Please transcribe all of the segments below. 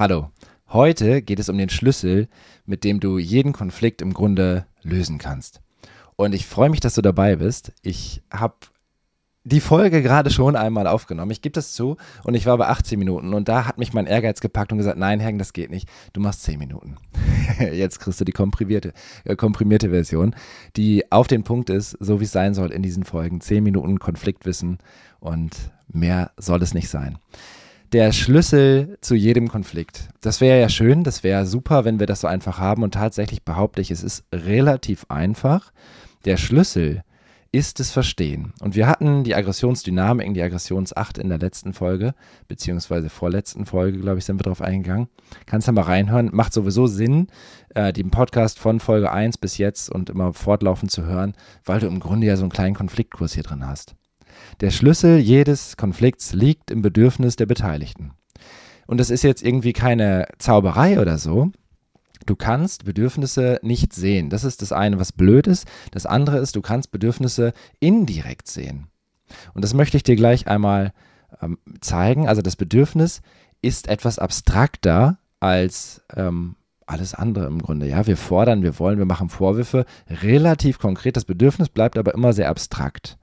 Hallo, heute geht es um den Schlüssel, mit dem du jeden Konflikt im Grunde lösen kannst. Und ich freue mich, dass du dabei bist. Ich habe die Folge gerade schon einmal aufgenommen. Ich gebe das zu und ich war bei 18 Minuten und da hat mich mein Ehrgeiz gepackt und gesagt, nein, Herr, das geht nicht. Du machst 10 Minuten. Jetzt kriegst du die komprimierte, äh, komprimierte Version, die auf den Punkt ist, so wie es sein soll in diesen Folgen. 10 Minuten Konfliktwissen und mehr soll es nicht sein der Schlüssel zu jedem Konflikt. Das wäre ja schön, das wäre super, wenn wir das so einfach haben. Und tatsächlich behaupte ich, es ist relativ einfach. Der Schlüssel ist das Verstehen. Und wir hatten die Aggressionsdynamik, die Aggressionsacht in der letzten Folge, beziehungsweise vorletzten Folge, glaube ich, sind wir drauf eingegangen. Kannst du mal reinhören. Macht sowieso Sinn, äh, den Podcast von Folge 1 bis jetzt und immer fortlaufend zu hören, weil du im Grunde ja so einen kleinen Konfliktkurs hier drin hast. Der Schlüssel jedes Konflikts liegt im Bedürfnis der Beteiligten. Und das ist jetzt irgendwie keine Zauberei oder so. Du kannst Bedürfnisse nicht sehen. Das ist das eine, was blöd ist. Das andere ist, du kannst Bedürfnisse indirekt sehen. Und das möchte ich dir gleich einmal ähm, zeigen. Also das Bedürfnis ist etwas abstrakter als ähm, alles andere im Grunde. Ja, wir fordern, wir wollen, wir machen Vorwürfe, relativ konkret. Das Bedürfnis bleibt aber immer sehr abstrakt.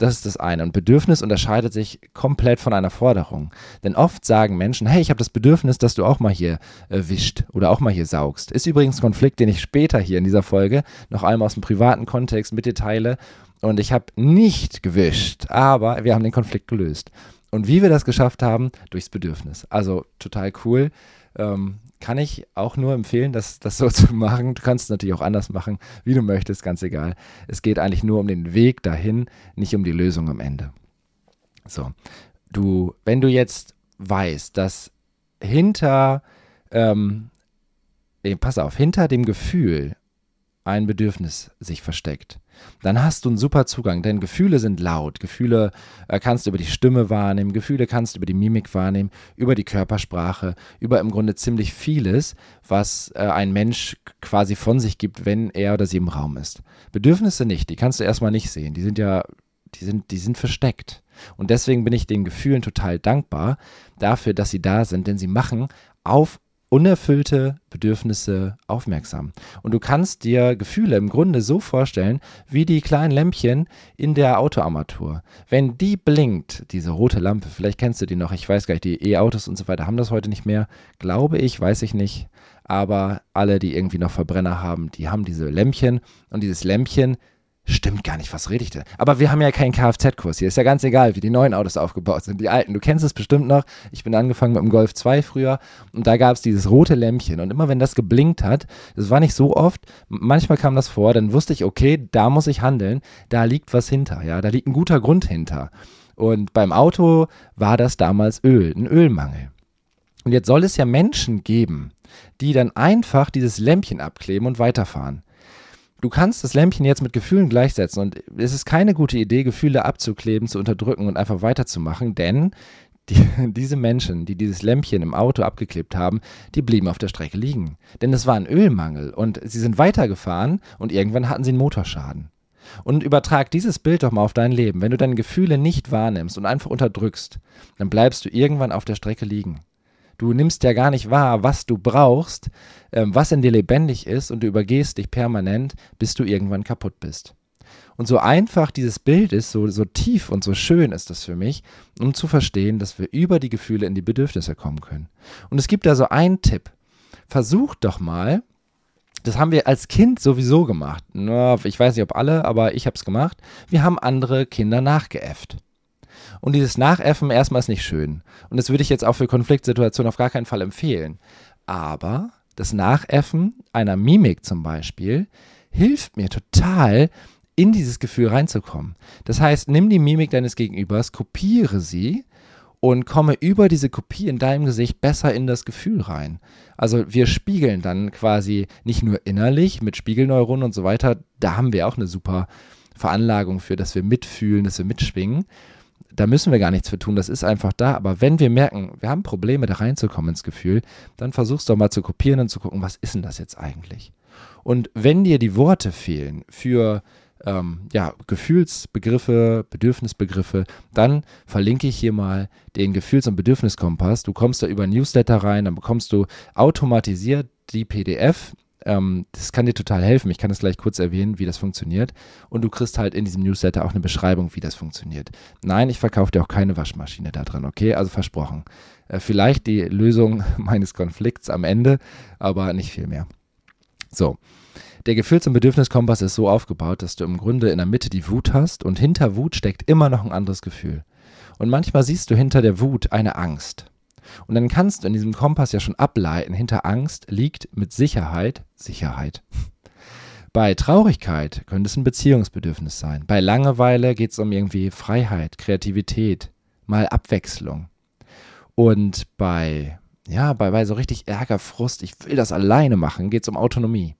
Das ist das eine. Und Bedürfnis unterscheidet sich komplett von einer Forderung. Denn oft sagen Menschen, hey, ich habe das Bedürfnis, dass du auch mal hier äh, wischt oder auch mal hier saugst. Ist übrigens ein Konflikt, den ich später hier in dieser Folge noch einmal aus dem privaten Kontext mit dir teile. Und ich habe nicht gewischt, aber wir haben den Konflikt gelöst. Und wie wir das geschafft haben, durchs Bedürfnis. Also total cool. Ähm, kann ich auch nur empfehlen, das, das so zu machen. Du kannst es natürlich auch anders machen, wie du möchtest, ganz egal. Es geht eigentlich nur um den Weg dahin, nicht um die Lösung am Ende. So, du, wenn du jetzt weißt, dass hinter, ähm, pass auf, hinter dem Gefühl ein Bedürfnis sich versteckt, dann hast du einen super Zugang, denn Gefühle sind laut. Gefühle äh, kannst du über die Stimme wahrnehmen, Gefühle kannst du über die Mimik wahrnehmen, über die Körpersprache, über im Grunde ziemlich vieles, was äh, ein Mensch quasi von sich gibt, wenn er oder sie im Raum ist. Bedürfnisse nicht, die kannst du erstmal nicht sehen. Die sind ja, die sind, die sind versteckt. Und deswegen bin ich den Gefühlen total dankbar dafür, dass sie da sind, denn sie machen auf unerfüllte Bedürfnisse aufmerksam. Und du kannst dir Gefühle im Grunde so vorstellen, wie die kleinen Lämpchen in der Autoarmatur. Wenn die blinkt, diese rote Lampe, vielleicht kennst du die noch, ich weiß gar nicht, die E-Autos und so weiter haben das heute nicht mehr, glaube ich, weiß ich nicht. Aber alle, die irgendwie noch Verbrenner haben, die haben diese Lämpchen und dieses Lämpchen Stimmt gar nicht, was rede ich denn? Aber wir haben ja keinen Kfz-Kurs hier. Ist ja ganz egal, wie die neuen Autos aufgebaut sind. Die alten, du kennst es bestimmt noch. Ich bin angefangen mit dem Golf 2 früher und da gab es dieses rote Lämpchen. Und immer wenn das geblinkt hat, das war nicht so oft, manchmal kam das vor, dann wusste ich, okay, da muss ich handeln. Da liegt was hinter, ja, da liegt ein guter Grund hinter. Und beim Auto war das damals Öl, ein Ölmangel. Und jetzt soll es ja Menschen geben, die dann einfach dieses Lämpchen abkleben und weiterfahren du kannst das Lämpchen jetzt mit Gefühlen gleichsetzen und es ist keine gute Idee, Gefühle abzukleben, zu unterdrücken und einfach weiterzumachen, denn die, diese Menschen, die dieses Lämpchen im Auto abgeklebt haben, die blieben auf der Strecke liegen. Denn es war ein Ölmangel und sie sind weitergefahren und irgendwann hatten sie einen Motorschaden. Und übertrag dieses Bild doch mal auf dein Leben. Wenn du deine Gefühle nicht wahrnimmst und einfach unterdrückst, dann bleibst du irgendwann auf der Strecke liegen. Du nimmst ja gar nicht wahr, was du brauchst, ähm, was in dir lebendig ist und du übergehst dich permanent, bis du irgendwann kaputt bist. Und so einfach dieses Bild ist, so, so tief und so schön ist das für mich, um zu verstehen, dass wir über die Gefühle in die Bedürfnisse kommen können. Und es gibt da so einen Tipp. Versuch doch mal, das haben wir als Kind sowieso gemacht. Ich weiß nicht, ob alle, aber ich habe es gemacht. Wir haben andere Kinder nachgeäfft. Und dieses Nachäffen erstmal ist nicht schön. Und das würde ich jetzt auch für Konfliktsituationen auf gar keinen Fall empfehlen. Aber das Nachäffen einer Mimik zum Beispiel hilft mir total, in dieses Gefühl reinzukommen. Das heißt, nimm die Mimik deines Gegenübers, kopiere sie und komme über diese Kopie in deinem Gesicht besser in das Gefühl rein. Also wir spiegeln dann quasi nicht nur innerlich mit Spiegelneuronen und so weiter, da haben wir auch eine super Veranlagung für, dass wir mitfühlen, dass wir mitschwingen, da müssen wir gar nichts für tun, das ist einfach da. Aber wenn wir merken, wir haben Probleme, da reinzukommen ins Gefühl, dann versuchst doch mal zu kopieren und zu gucken, was ist denn das jetzt eigentlich? Und wenn dir die Worte fehlen für ähm, ja, Gefühlsbegriffe, Bedürfnisbegriffe, dann verlinke ich hier mal den Gefühls- und Bedürfniskompass. Du kommst da über Newsletter rein, dann bekommst du automatisiert die PDF. Ähm, das kann dir total helfen. Ich kann das gleich kurz erwähnen, wie das funktioniert. Und du kriegst halt in diesem Newsletter auch eine Beschreibung, wie das funktioniert. Nein, ich verkaufe dir auch keine Waschmaschine da drin, okay? Also versprochen. Äh, vielleicht die Lösung meines Konflikts am Ende, aber nicht viel mehr. So, der Gefühls- und Bedürfniskompass ist so aufgebaut, dass du im Grunde in der Mitte die Wut hast und hinter Wut steckt immer noch ein anderes Gefühl. Und manchmal siehst du hinter der Wut eine Angst. Und dann kannst du in diesem Kompass ja schon ableiten, hinter Angst liegt mit Sicherheit Sicherheit. Bei Traurigkeit könnte es ein Beziehungsbedürfnis sein. Bei Langeweile geht es um irgendwie Freiheit, Kreativität, mal Abwechslung. Und bei, ja, bei, bei so richtig Ärger, Frust, ich will das alleine machen, geht es um Autonomie.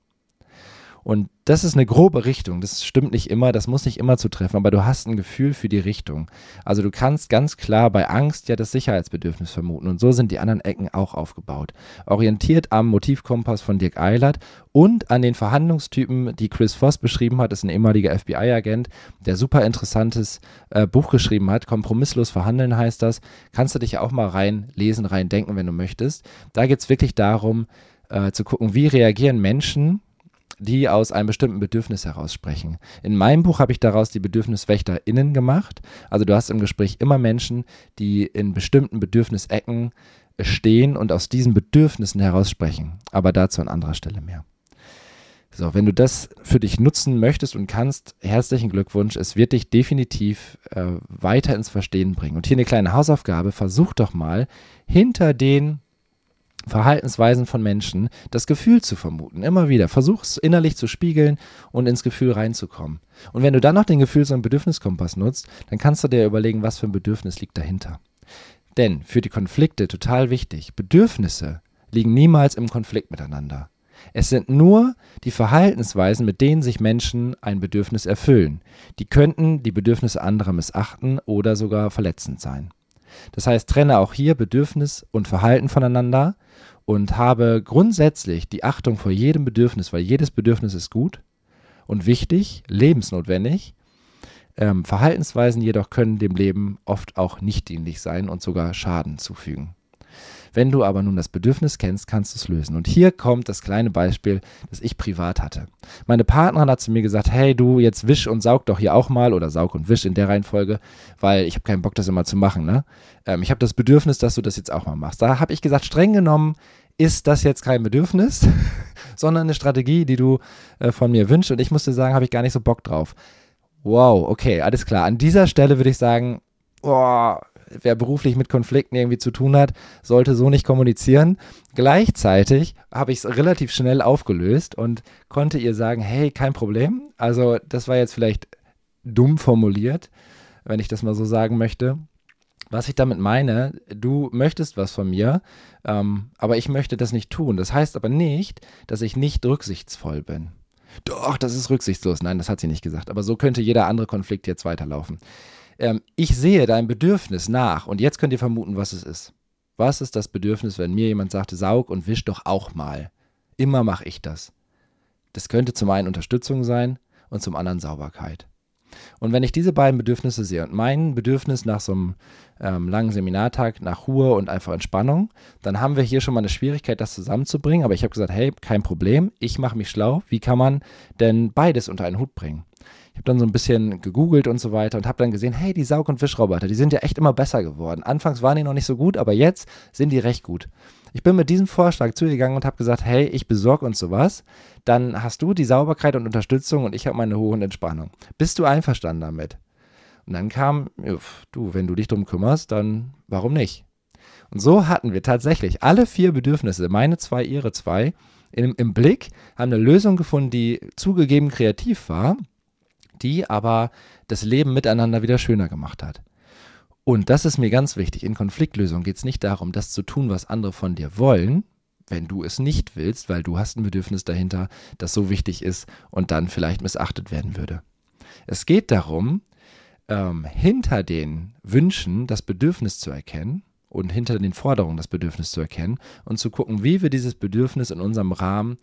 Und das ist eine grobe Richtung. Das stimmt nicht immer, das muss nicht immer zutreffen, aber du hast ein Gefühl für die Richtung. Also du kannst ganz klar bei Angst ja das Sicherheitsbedürfnis vermuten. Und so sind die anderen Ecken auch aufgebaut. Orientiert am Motivkompass von Dirk Eilert und an den Verhandlungstypen, die Chris Voss beschrieben hat, ist ein ehemaliger FBI-Agent, der super interessantes äh, Buch geschrieben hat. Kompromisslos verhandeln heißt das. Kannst du dich auch mal reinlesen, reindenken, wenn du möchtest. Da geht es wirklich darum, äh, zu gucken, wie reagieren Menschen die aus einem bestimmten Bedürfnis heraus sprechen. In meinem Buch habe ich daraus die BedürfniswächterInnen gemacht. Also du hast im Gespräch immer Menschen, die in bestimmten Bedürfnisecken stehen und aus diesen Bedürfnissen heraus sprechen. Aber dazu an anderer Stelle mehr. So, wenn du das für dich nutzen möchtest und kannst, herzlichen Glückwunsch. Es wird dich definitiv äh, weiter ins Verstehen bringen. Und hier eine kleine Hausaufgabe. Versuch doch mal hinter den Verhaltensweisen von Menschen das Gefühl zu vermuten. Immer wieder. Versuch es innerlich zu spiegeln und ins Gefühl reinzukommen. Und wenn du dann noch den Gefühls- und Bedürfniskompass nutzt, dann kannst du dir überlegen, was für ein Bedürfnis liegt dahinter. Denn für die Konflikte total wichtig, Bedürfnisse liegen niemals im Konflikt miteinander. Es sind nur die Verhaltensweisen, mit denen sich Menschen ein Bedürfnis erfüllen. Die könnten die Bedürfnisse anderer missachten oder sogar verletzend sein. Das heißt, trenne auch hier Bedürfnis und Verhalten voneinander und habe grundsätzlich die Achtung vor jedem Bedürfnis, weil jedes Bedürfnis ist gut und wichtig, lebensnotwendig. Ähm, Verhaltensweisen jedoch können dem Leben oft auch nicht dienlich sein und sogar Schaden zufügen. Wenn du aber nun das Bedürfnis kennst, kannst du es lösen. Und hier kommt das kleine Beispiel, das ich privat hatte. Meine Partnerin hat zu mir gesagt, hey du, jetzt wisch und saug doch hier auch mal oder saug und wisch in der Reihenfolge, weil ich habe keinen Bock, das immer zu machen. Ne? Ähm, ich habe das Bedürfnis, dass du das jetzt auch mal machst. Da habe ich gesagt, streng genommen ist das jetzt kein Bedürfnis, sondern eine Strategie, die du äh, von mir wünschst. Und ich musste sagen, habe ich gar nicht so Bock drauf. Wow, okay, alles klar. An dieser Stelle würde ich sagen, boah, wer beruflich mit Konflikten irgendwie zu tun hat, sollte so nicht kommunizieren. Gleichzeitig habe ich es relativ schnell aufgelöst und konnte ihr sagen, hey, kein Problem. Also das war jetzt vielleicht dumm formuliert, wenn ich das mal so sagen möchte. Was ich damit meine, du möchtest was von mir, ähm, aber ich möchte das nicht tun. Das heißt aber nicht, dass ich nicht rücksichtsvoll bin. Doch, das ist rücksichtslos. Nein, das hat sie nicht gesagt. Aber so könnte jeder andere Konflikt jetzt weiterlaufen ähm, ich sehe dein Bedürfnis nach und jetzt könnt ihr vermuten, was es ist. Was ist das Bedürfnis, wenn mir jemand sagte, saug und wisch doch auch mal? Immer mache ich das. Das könnte zum einen Unterstützung sein und zum anderen Sauberkeit. Und wenn ich diese beiden Bedürfnisse sehe und mein Bedürfnis nach so einem ähm, langen Seminartag, nach Ruhe und einfach Entspannung, dann haben wir hier schon mal eine Schwierigkeit, das zusammenzubringen. Aber ich habe gesagt, hey, kein Problem, ich mache mich schlau. Wie kann man denn beides unter einen Hut bringen? Ich habe dann so ein bisschen gegoogelt und so weiter und habe dann gesehen, hey, die Saug- und Wischroboter, die sind ja echt immer besser geworden. Anfangs waren die noch nicht so gut, aber jetzt sind die recht gut. Ich bin mit diesem Vorschlag zugegangen und habe gesagt, hey, ich besorge uns sowas. Dann hast du die Sauberkeit und Unterstützung und ich habe meine und Entspannung. Bist du einverstanden damit? Und dann kam, du, wenn du dich drum kümmerst, dann warum nicht? Und so hatten wir tatsächlich alle vier Bedürfnisse, meine zwei, ihre zwei, im, im Blick, haben eine Lösung gefunden, die zugegeben kreativ war, die aber das Leben miteinander wieder schöner gemacht hat. Und das ist mir ganz wichtig. In Konfliktlösung geht es nicht darum, das zu tun, was andere von dir wollen, wenn du es nicht willst, weil du hast ein Bedürfnis dahinter, das so wichtig ist und dann vielleicht missachtet werden würde. Es geht darum, ähm, hinter den Wünschen das Bedürfnis zu erkennen und hinter den Forderungen das Bedürfnis zu erkennen und zu gucken, wie wir dieses Bedürfnis in unserem Rahmen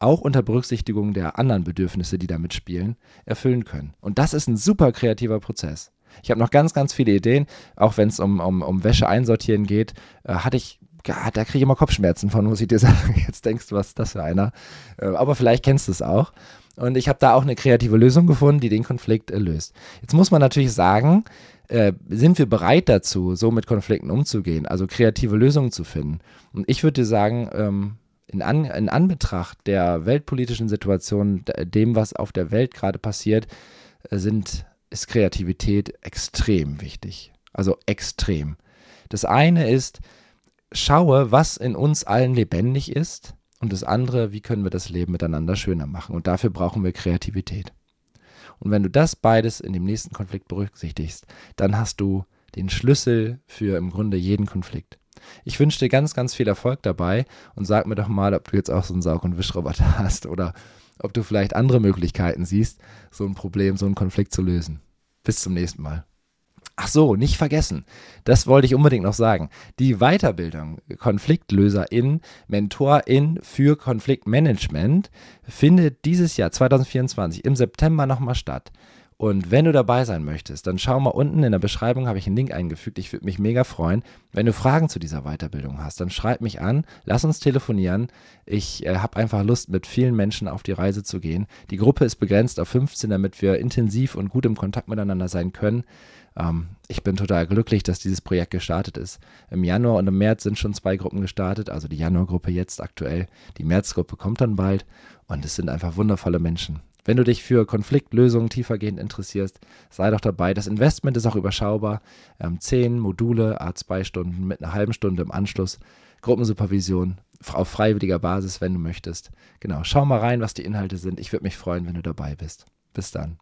auch unter Berücksichtigung der anderen Bedürfnisse, die da mitspielen, erfüllen können. Und das ist ein super kreativer Prozess. Ich habe noch ganz, ganz viele Ideen, auch wenn es um, um, um Wäsche einsortieren geht, äh, hatte ich ja, da kriege ich immer Kopfschmerzen von, muss ich dir sagen. Jetzt denkst du, was ist das für einer? Äh, aber vielleicht kennst du es auch. Und ich habe da auch eine kreative Lösung gefunden, die den Konflikt äh, löst. Jetzt muss man natürlich sagen, äh, sind wir bereit dazu, so mit Konflikten umzugehen, also kreative Lösungen zu finden? Und ich würde sagen, ähm, in, An in Anbetracht der weltpolitischen Situation, dem, was auf der Welt gerade passiert, äh, sind, ist Kreativität extrem wichtig. Also extrem. Das eine ist, schaue, was in uns allen lebendig ist. Und das andere, wie können wir das Leben miteinander schöner machen? Und dafür brauchen wir Kreativität. Und wenn du das beides in dem nächsten Konflikt berücksichtigst, dann hast du den Schlüssel für im Grunde jeden Konflikt. Ich wünsche dir ganz, ganz viel Erfolg dabei und sag mir doch mal, ob du jetzt auch so einen Saug- und Wischroboter hast oder ob du vielleicht andere Möglichkeiten siehst, so ein Problem, so einen Konflikt zu lösen. Bis zum nächsten Mal. Ach so, nicht vergessen. Das wollte ich unbedingt noch sagen. Die Weiterbildung Konfliktlöserin, Mentorin für Konfliktmanagement findet dieses Jahr 2024 im September nochmal statt. Und wenn du dabei sein möchtest, dann schau mal unten in der Beschreibung, habe ich einen Link eingefügt. Ich würde mich mega freuen. Wenn du Fragen zu dieser Weiterbildung hast, dann schreib mich an, lass uns telefonieren. Ich äh, habe einfach Lust, mit vielen Menschen auf die Reise zu gehen. Die Gruppe ist begrenzt auf 15, damit wir intensiv und gut im Kontakt miteinander sein können. Ähm, ich bin total glücklich, dass dieses Projekt gestartet ist. Im Januar und im März sind schon zwei Gruppen gestartet, also die Januargruppe jetzt aktuell, die Märzgruppe kommt dann bald und es sind einfach wundervolle Menschen. Wenn du dich für Konfliktlösungen tiefergehend interessierst, sei doch dabei. Das Investment ist auch überschaubar. Ähm, zehn Module, A2 Stunden mit einer halben Stunde im Anschluss. Gruppensupervision auf freiwilliger Basis, wenn du möchtest. Genau, schau mal rein, was die Inhalte sind. Ich würde mich freuen, wenn du dabei bist. Bis dann.